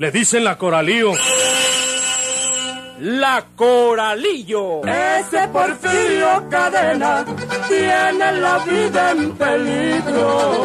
Le dicen la coralío. La Coralillo. Ese Porfirio Cadena tiene la vida en peligro.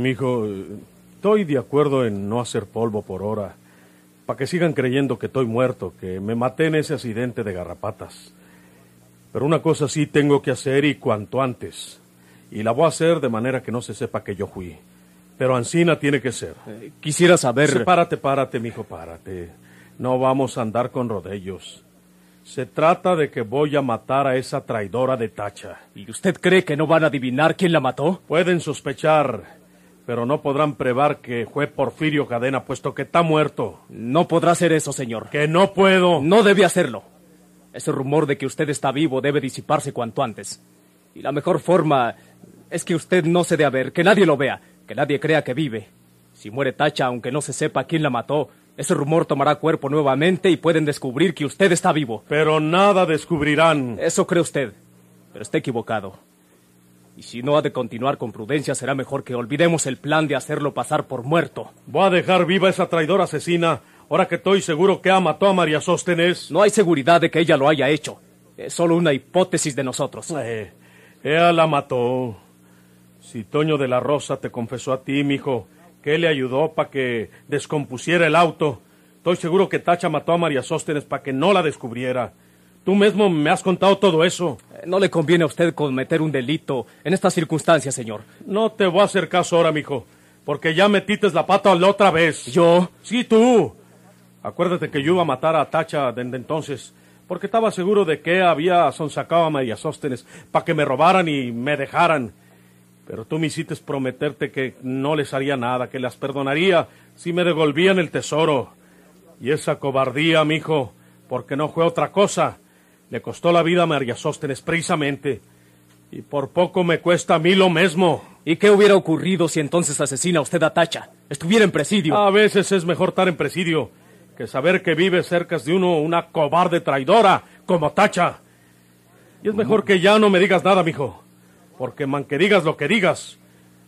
Mijo, eh, estoy de acuerdo en no hacer polvo por hora. Para que sigan creyendo que estoy muerto, que me maté en ese accidente de garrapatas. Pero una cosa sí tengo que hacer y cuanto antes. Y la voy a hacer de manera que no se sepa que yo fui. Pero Ancina tiene que ser. Quisiera saber... Sí, párate, párate, mijo, párate. No vamos a andar con rodellos. Se trata de que voy a matar a esa traidora de Tacha. ¿Y usted cree que no van a adivinar quién la mató? Pueden sospechar, pero no podrán probar que fue Porfirio Cadena, puesto que está muerto. No podrá hacer eso, señor. Que no puedo. No debe hacerlo. Ese rumor de que usted está vivo debe disiparse cuanto antes. Y la mejor forma es que usted no se dé a ver, que nadie lo vea, que nadie crea que vive. Si muere Tacha, aunque no se sepa quién la mató, ese rumor tomará cuerpo nuevamente y pueden descubrir que usted está vivo. Pero nada descubrirán. Eso cree usted, pero está equivocado. Y si no ha de continuar con prudencia, será mejor que olvidemos el plan de hacerlo pasar por muerto. Voy a dejar viva esa traidora asesina, ahora que estoy seguro que ha mató a María Sóstenes. No hay seguridad de que ella lo haya hecho. Es solo una hipótesis de nosotros. Eh, ella la mató. Si Toño de la Rosa te confesó a ti, mijo, que él le ayudó para que descompusiera el auto, estoy seguro que Tacha mató a María Sóstenes para que no la descubriera. Tú mismo me has contado todo eso. No le conviene a usted cometer un delito en estas circunstancias, señor. No te voy a hacer caso ahora, mijo, porque ya metites la pata la otra vez. ¿Yo? Sí, tú. Acuérdate que yo iba a matar a Tacha desde entonces, porque estaba seguro de que había sonsacado a María Sóstenes para que me robaran y me dejaran. Pero tú me hiciste prometerte que no les haría nada, que las perdonaría si me devolvían el tesoro. Y esa cobardía, mijo, porque no fue otra cosa, le costó la vida a María Sóstenes precisamente. Y por poco me cuesta a mí lo mismo. ¿Y qué hubiera ocurrido si entonces asesina usted a Tacha? Estuviera en presidio. A veces es mejor estar en presidio que saber que vive cerca de uno una cobarde traidora como Tacha. Y es mejor que ya no me digas nada, mijo. Porque man que digas lo que digas,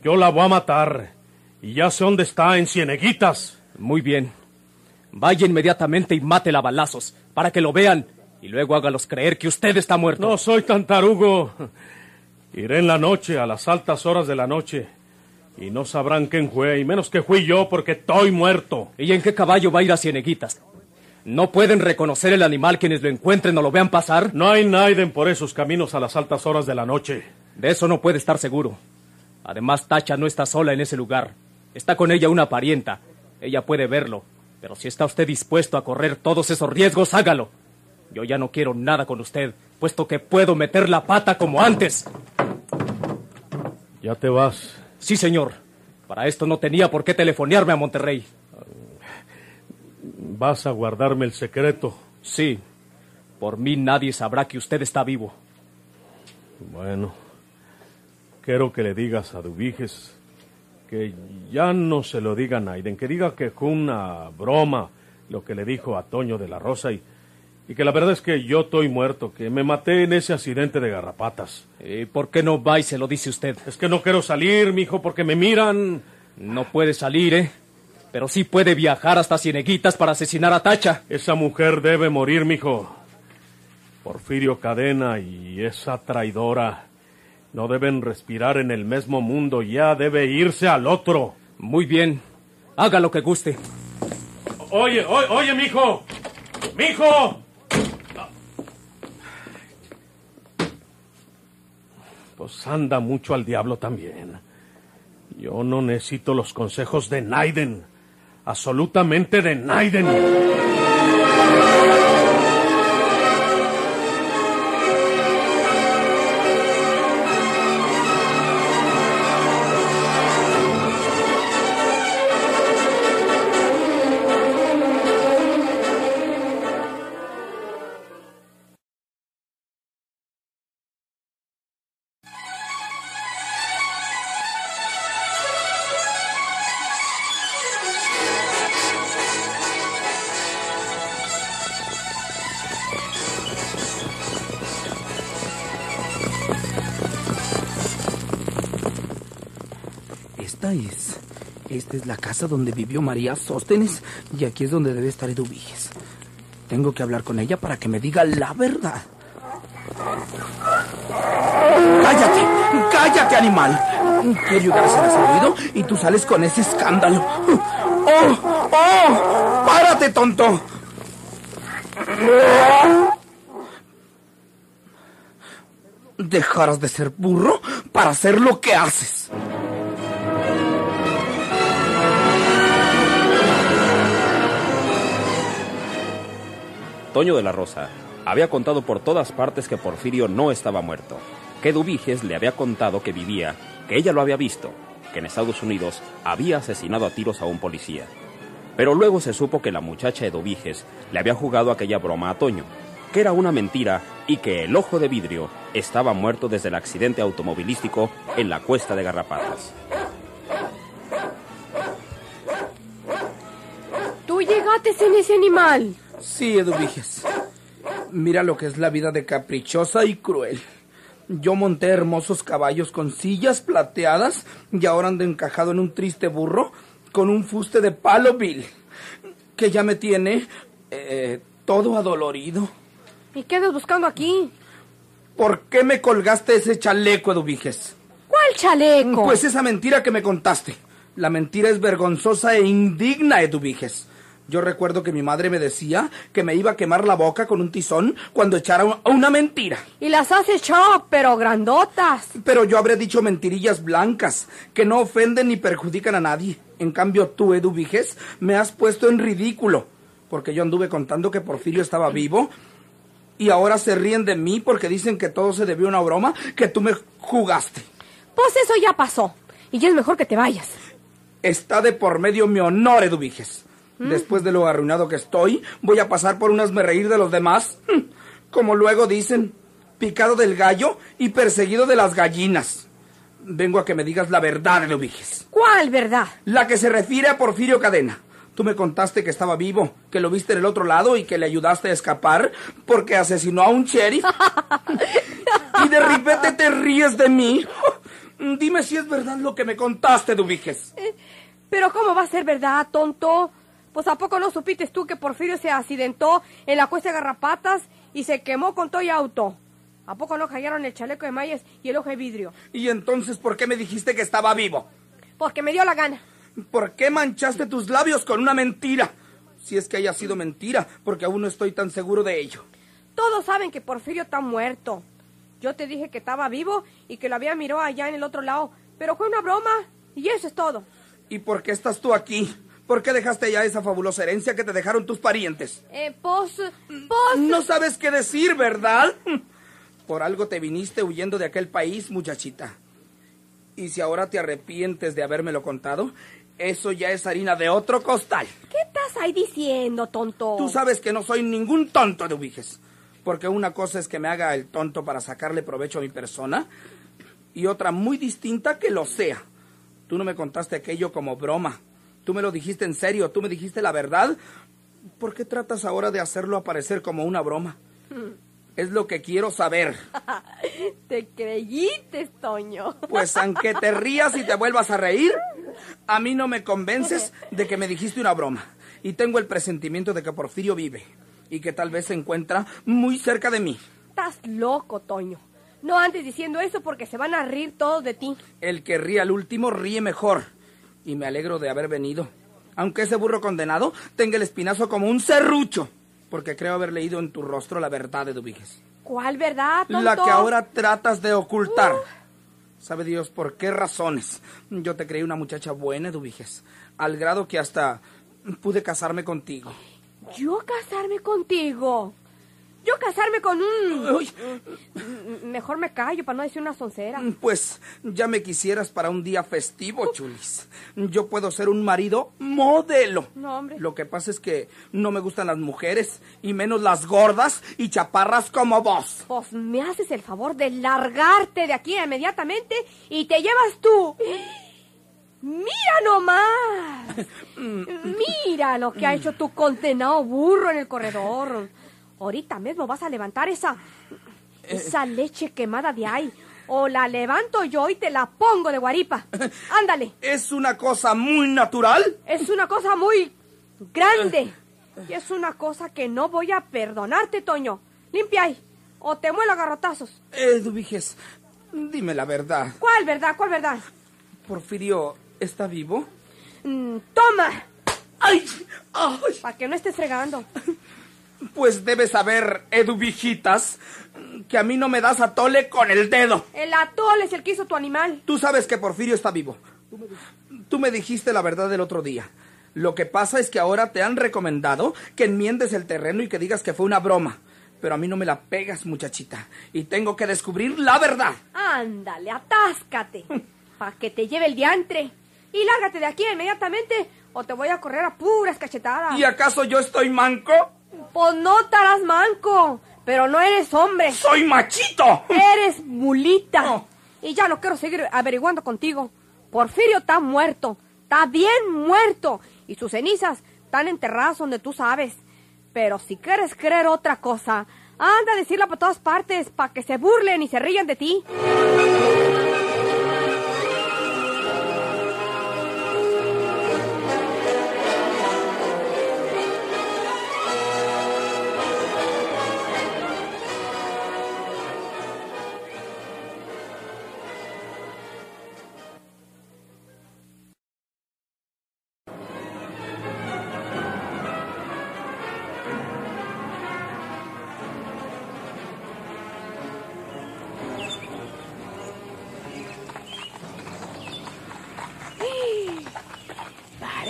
yo la voy a matar. Y ya sé dónde está, en Cieneguitas. Muy bien. Vaya inmediatamente y mátela a balazos, para que lo vean, y luego hágalos creer que usted está muerto. No soy tan tarugo. Iré en la noche, a las altas horas de la noche. Y no sabrán quién fue, y menos que fui yo, porque estoy muerto. ¿Y en qué caballo va a ir a Cieneguitas? ¿No pueden reconocer el animal quienes lo encuentren o lo vean pasar? No hay Naiden por esos caminos a las altas horas de la noche. De eso no puede estar seguro. Además, Tacha no está sola en ese lugar. Está con ella una parienta. Ella puede verlo. Pero si está usted dispuesto a correr todos esos riesgos, hágalo. Yo ya no quiero nada con usted, puesto que puedo meter la pata como antes. Ya te vas. Sí, señor. Para esto no tenía por qué telefonearme a Monterrey. Vas a guardarme el secreto. Sí. Por mí nadie sabrá que usted está vivo. Bueno, quiero que le digas a Dubiges que ya no se lo diga a Naiden, que diga que fue una broma lo que le dijo a Toño de la Rosa y, y que la verdad es que yo estoy muerto, que me maté en ese accidente de garrapatas. ¿Y por qué no va y se lo dice usted? Es que no quiero salir, mijo, porque me miran. No puede salir, ¿eh? Pero sí puede viajar hasta Cieneguitas para asesinar a Tacha. Esa mujer debe morir, mijo. Porfirio Cadena y esa traidora no deben respirar en el mismo mundo, ya debe irse al otro. Muy bien. Haga lo que guste. oye, oye, oye, mijo. Mijo. Pues anda mucho al diablo también. Yo no necesito los consejos de Naiden. Absolutamente de Naiden. Esta es. La casa donde vivió María Sóstenes y aquí es donde debe estar Eduviges. Tengo que hablar con ella para que me diga la verdad. ¡Cállate! ¡Cállate, animal! Ayudar a hacer ruido y tú sales con ese escándalo. ¡Oh! ¡Oh! ¡Párate, tonto! Dejarás de ser burro para hacer lo que haces. Toño de la Rosa había contado por todas partes que Porfirio no estaba muerto, que Dubiges le había contado que vivía, que ella lo había visto, que en Estados Unidos había asesinado a tiros a un policía. Pero luego se supo que la muchacha Eduviges le había jugado aquella broma a Toño, que era una mentira y que el ojo de vidrio estaba muerto desde el accidente automovilístico en la cuesta de Garrapatas. Tú llegaste en ese animal. Sí, Eduviges. Mira lo que es la vida de caprichosa y cruel. Yo monté hermosos caballos con sillas plateadas y ahora ando encajado en un triste burro con un fuste de palo vil que ya me tiene eh, todo adolorido. ¿Y qué andas buscando aquí? ¿Por qué me colgaste ese chaleco, Eduviges? ¿Cuál chaleco? Pues esa mentira que me contaste. La mentira es vergonzosa e indigna, Eduviges. Yo recuerdo que mi madre me decía que me iba a quemar la boca con un tizón cuando echara un- una mentira. Y las has echado, pero grandotas. Pero yo habré dicho mentirillas blancas, que no ofenden ni perjudican a nadie. En cambio, tú, Edu Viges, me has puesto en ridículo, porque yo anduve contando que Porfirio estaba vivo, y ahora se ríen de mí porque dicen que todo se debió a una broma que tú me jugaste. Pues eso ya pasó. Y ya es mejor que te vayas. Está de por medio mi honor, Edu Después de lo arruinado que estoy, voy a pasar por un hazme reír de los demás. Como luego dicen, picado del gallo y perseguido de las gallinas. Vengo a que me digas la verdad, Edu Viges. ¿Cuál verdad? La que se refiere a Porfirio Cadena. Tú me contaste que estaba vivo, que lo viste en el otro lado y que le ayudaste a escapar porque asesinó a un sheriff. y de repente te ríes de mí. Dime si es verdad lo que me contaste, Dubiges. Pero ¿cómo va a ser verdad, tonto? Pues ¿a poco no supiste tú que Porfirio se accidentó en la cuesta de Garrapatas y se quemó con todo y auto? ¿A poco no cayeron el chaleco de mallas y el ojo de vidrio? ¿Y entonces por qué me dijiste que estaba vivo? Porque me dio la gana. ¿Por qué manchaste tus labios con una mentira? Si es que haya sido mentira, porque aún no estoy tan seguro de ello. Todos saben que Porfirio está muerto. Yo te dije que estaba vivo y que lo había mirado allá en el otro lado, pero fue una broma y eso es todo. ¿Y por qué estás tú aquí? ¿Por qué dejaste ya esa fabulosa herencia que te dejaron tus parientes? Eh, pues, pues... No sabes qué decir, ¿verdad? Por algo te viniste huyendo de aquel país, muchachita. Y si ahora te arrepientes de habérmelo contado, eso ya es harina de otro costal. ¿Qué estás ahí diciendo, tonto? Tú sabes que no soy ningún tonto de Ubiges. Porque una cosa es que me haga el tonto para sacarle provecho a mi persona y otra muy distinta que lo sea. Tú no me contaste aquello como broma. Tú me lo dijiste en serio, tú me dijiste la verdad. ¿Por qué tratas ahora de hacerlo aparecer como una broma? Es lo que quiero saber. Te creíste, Toño. Pues aunque te rías y te vuelvas a reír, a mí no me convences de que me dijiste una broma. Y tengo el presentimiento de que Porfirio vive y que tal vez se encuentra muy cerca de mí. Estás loco, Toño. No andes diciendo eso porque se van a reír todos de ti. El que ríe al último ríe mejor. Y me alegro de haber venido. Aunque ese burro condenado tenga el espinazo como un serrucho. Porque creo haber leído en tu rostro la verdad de Dubiges. ¿Cuál verdad, tonto? La que ahora tratas de ocultar. Sabe Dios por qué razones. Yo te creí una muchacha buena, Dubiges. Al grado que hasta pude casarme contigo. ¿Yo casarme contigo? Yo casarme con un... Uy, Mejor me callo para no decir una soncera. pues ya me quisieras para un día festivo, Chulis. Yo puedo ser un marido modelo. No, hombre. Lo que pasa es que no me gustan las mujeres, y menos las gordas y chaparras como vos. Pues me haces el favor de largarte de aquí inmediatamente y te llevas tú. Mira nomás. Mira lo que ha hecho tu condenado burro en el corredor. Ahorita mismo vas a levantar esa esa leche quemada de ahí o la levanto yo y te la pongo de guaripa. Ándale. Es una cosa muy natural. Es una cosa muy grande. Y es una cosa que no voy a perdonarte, Toño. Limpia ahí. O te muelo a garrotazos. Eh, Dubiges, dime la verdad. ¿Cuál verdad? ¿Cuál verdad? ¿Porfirio está vivo? Mm, toma. ¡Ay! ¡Ay! Para que no estés fregando. Pues debes saber, Eduvijitas, que a mí no me das a tole con el dedo. El atole es el que hizo tu animal. Tú sabes que Porfirio está vivo. Tú me dijiste la verdad el otro día. Lo que pasa es que ahora te han recomendado que enmiendes el terreno y que digas que fue una broma. Pero a mí no me la pegas, muchachita. Y tengo que descubrir la verdad. Ándale, atáscate. Para que te lleve el diantre. Y lárgate de aquí inmediatamente o te voy a correr a puras cachetadas. ¿Y acaso yo estoy manco? Pues no estarás manco, pero no eres hombre. ¡Soy machito! Eres mulita. No. Y ya no quiero seguir averiguando contigo. Porfirio está muerto. Está bien muerto. Y sus cenizas están enterradas donde tú sabes. Pero si quieres creer otra cosa, anda a decirla por todas partes para que se burlen y se rían de ti.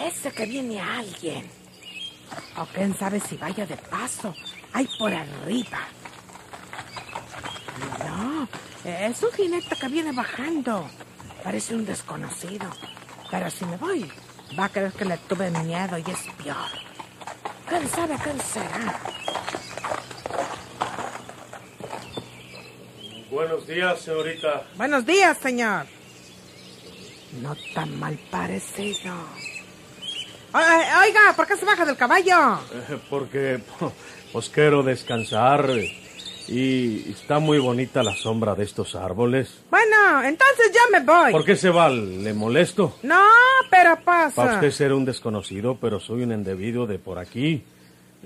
Parece que viene alguien. O quién sabe si vaya de paso. Ahí por arriba. No, es un jinete que viene bajando. Parece un desconocido. Pero si me voy, va a creer que le tuve miedo y es peor. ¿Quién sabe quién será? Buenos días, señorita. Buenos días, señor. No tan mal parecido. Oiga, oiga, ¿por qué se baja del caballo? Eh, Porque pues quiero descansar eh, y está muy bonita la sombra de estos árboles. Bueno, entonces ya me voy. ¿Por qué se va? ¿Le molesto? No, pero Para pasa. usted ser un desconocido, pero soy un endebido de por aquí.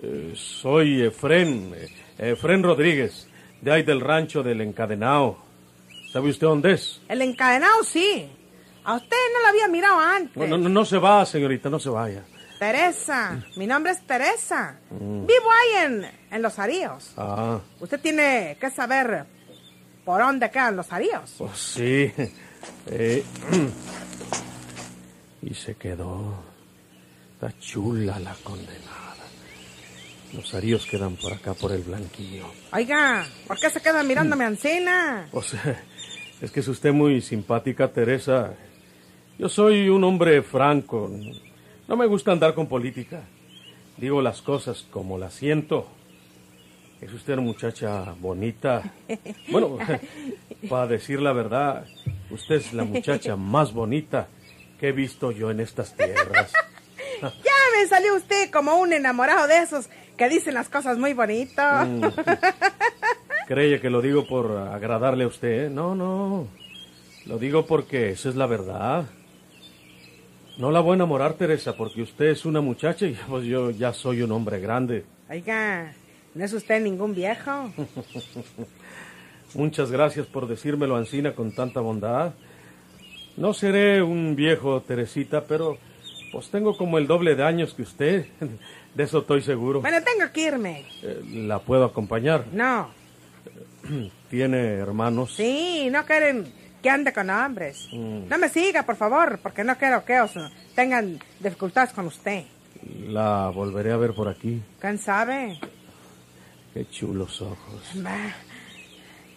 Eh, soy Efren, eh, Efren Rodríguez, de ahí del rancho del Encadenao. ¿Sabe usted dónde es? El encadenado sí. A usted no lo había mirado antes. No, no, no se va, señorita, no se vaya. Teresa, mi nombre es Teresa. Vivo ahí en, en Los Aríos. Ah, Usted tiene que saber por dónde quedan Los Aríos. pues sí. Eh, y se quedó. Está chula la condenada. Los aríos quedan por acá, por el blanquillo. Oiga, ¿por qué se queda mirándome ancina? Pues es que es usted muy simpática, Teresa. Yo soy un hombre franco. No me gusta andar con política. Digo las cosas como las siento. Es usted una muchacha bonita. Bueno, para decir la verdad, usted es la muchacha más bonita que he visto yo en estas tierras. Ya me salió usted como un enamorado de esos que dicen las cosas muy bonitas. Mm. Cree que lo digo por agradarle a usted. ¿eh? No, no. Lo digo porque esa es la verdad. No la voy a enamorar, Teresa, porque usted es una muchacha y pues yo ya soy un hombre grande. Oiga, no es usted ningún viejo. Muchas gracias por decírmelo, Ancina, con tanta bondad. No seré un viejo, Teresita, pero Pues tengo como el doble de años que usted. De eso estoy seguro. Bueno, tengo que irme. Eh, ¿La puedo acompañar? No. ¿Tiene hermanos? Sí, no quieren que ande con hombres. Mm. No me siga, por favor, porque no quiero que os tengan dificultades con usted. La volveré a ver por aquí. ¿Quién sabe? Qué chulos ojos. Va.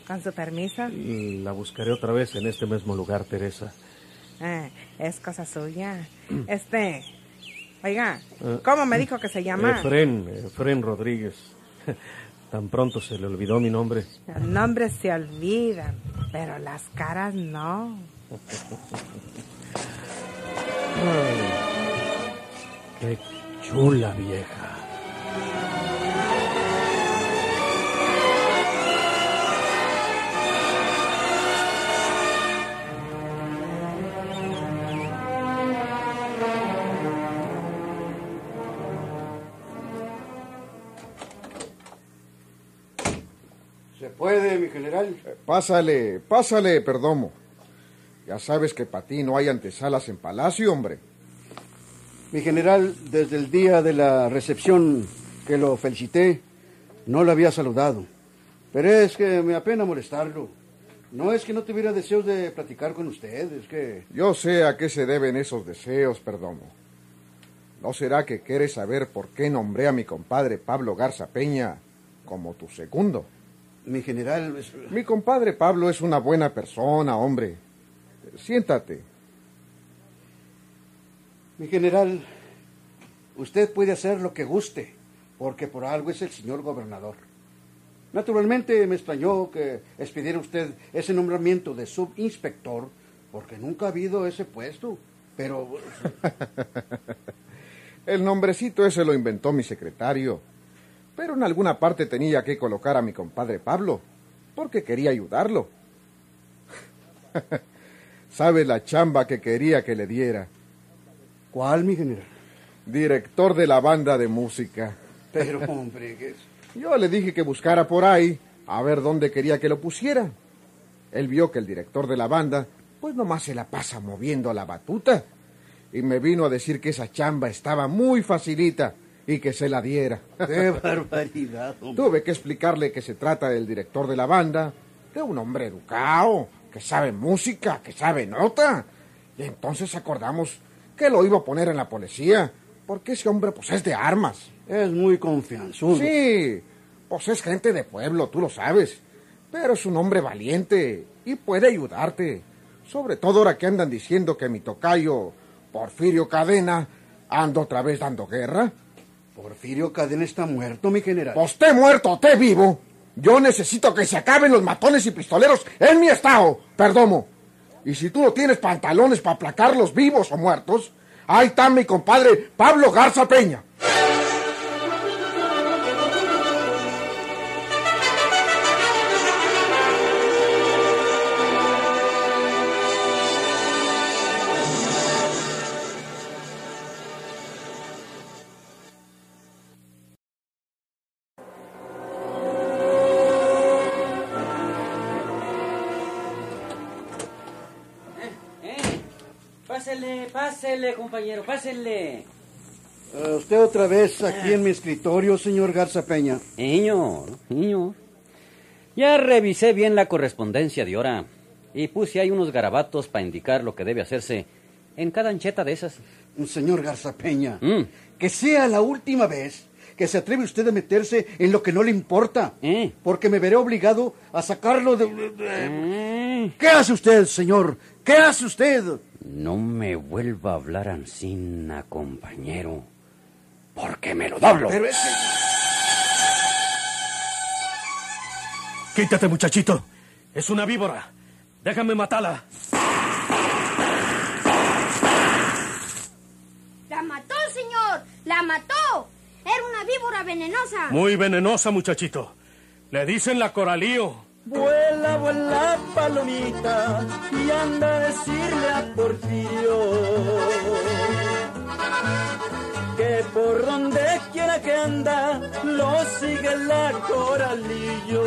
Con su permiso. La buscaré otra vez en este mismo lugar, Teresa. Ah, es cosa suya. Este. Oiga, Eh, ¿cómo me dijo que se llama? Efren, Efren Rodríguez. Tan pronto se le olvidó mi nombre. Los nombres se olvidan, pero las caras no. Qué chula vieja. Puede, mi general? Pásale, pásale, Perdomo. Ya sabes que para ti no hay antesalas en palacio, hombre. Mi general, desde el día de la recepción que lo felicité, no lo había saludado. Pero es que me apena molestarlo. No es que no tuviera deseos de platicar con usted, es que... Yo sé a qué se deben esos deseos, Perdomo. ¿No será que quieres saber por qué nombré a mi compadre Pablo Garza Peña como tu segundo? Mi general... es- Mi compadre Pablo es una buena persona, hombre. Siéntate. Mi general, usted puede hacer lo que guste, porque por algo es el señor gobernador. Naturalmente me extrañó que expidiera usted ese nombramiento de subinspector, porque nunca ha habido ese puesto. Pero El nombrecito ese lo inventó mi secretario. Pero en alguna parte tenía que colocar a mi compadre Pablo, porque quería ayudarlo. ¿Sabe la chamba que quería que le diera? ¿Cuál, mi general? Director de la banda de música. Pero, hombre, ¿qué es? Yo le dije que buscara por ahí a ver dónde quería que lo pusiera. Él vio que el director de la banda, pues nomás se la pasa moviendo la batuta. Y me vino a decir que esa chamba estaba muy facilita y que se la diera. ¡Qué barbaridad, hombre! Tuve que explicarle que se trata del director de la banda, de un hombre educado, que sabe música, que sabe nota. Y entonces acordamos que lo iba a poner en la policía, porque ese hombre pues es de armas. Es muy confianzudo. Sí, pues es gente de pueblo, tú lo sabes. Pero es un hombre valiente y puede ayudarte. Sobre todo ahora que andan diciendo que mi tocayo, Porfirio Cadena, anda otra vez dando guerra. Porfirio Cadena está muerto, mi general. Pues te muerto te vivo. Yo necesito que se acaben los matones y pistoleros en mi estado, perdomo. Y si tú no tienes pantalones para aplacarlos vivos o muertos, ahí está mi compadre Pablo Garza Peña. Pásele, pásele, compañero, pásele. Eh, usted otra vez aquí en mi escritorio, señor Garza Peña. Señor, señor. Ya revisé bien la correspondencia de hora y puse ahí unos garabatos para indicar lo que debe hacerse en cada ancheta de esas. Señor Garza Peña, Mm. que sea la última vez que se atreve usted a meterse en lo que no le importa. ¿Eh? Porque me veré obligado a sacarlo de... de- Eh, ¿Qué hace usted, señor? ¿Qué hace usted? No me vuelva a hablar ansina, compañero, porque me lo doblo. Pero es que... Quítate, muchachito. Es una víbora. Déjame matarla. ¡La mató, señor! ¡La mató! Era una víbora venenosa. Muy venenosa, muchachito. Le dicen la coralío. Vuela, vuela, palomita, y anda a decirle a Porfirio que por donde quiera que anda lo sigue la coralillo.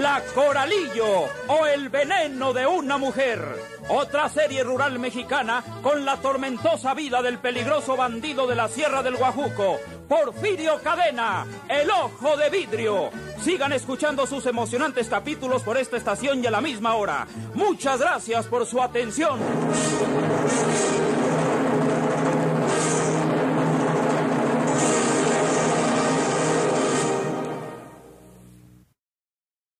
La Coralillo o el veneno de una mujer. Otra serie rural mexicana con la tormentosa vida del peligroso bandido de la Sierra del Guajuco, Porfirio Cadena, el ojo de vidrio. Sigan escuchando sus emocionantes capítulos por esta estación y a la misma hora. Muchas gracias por su atención.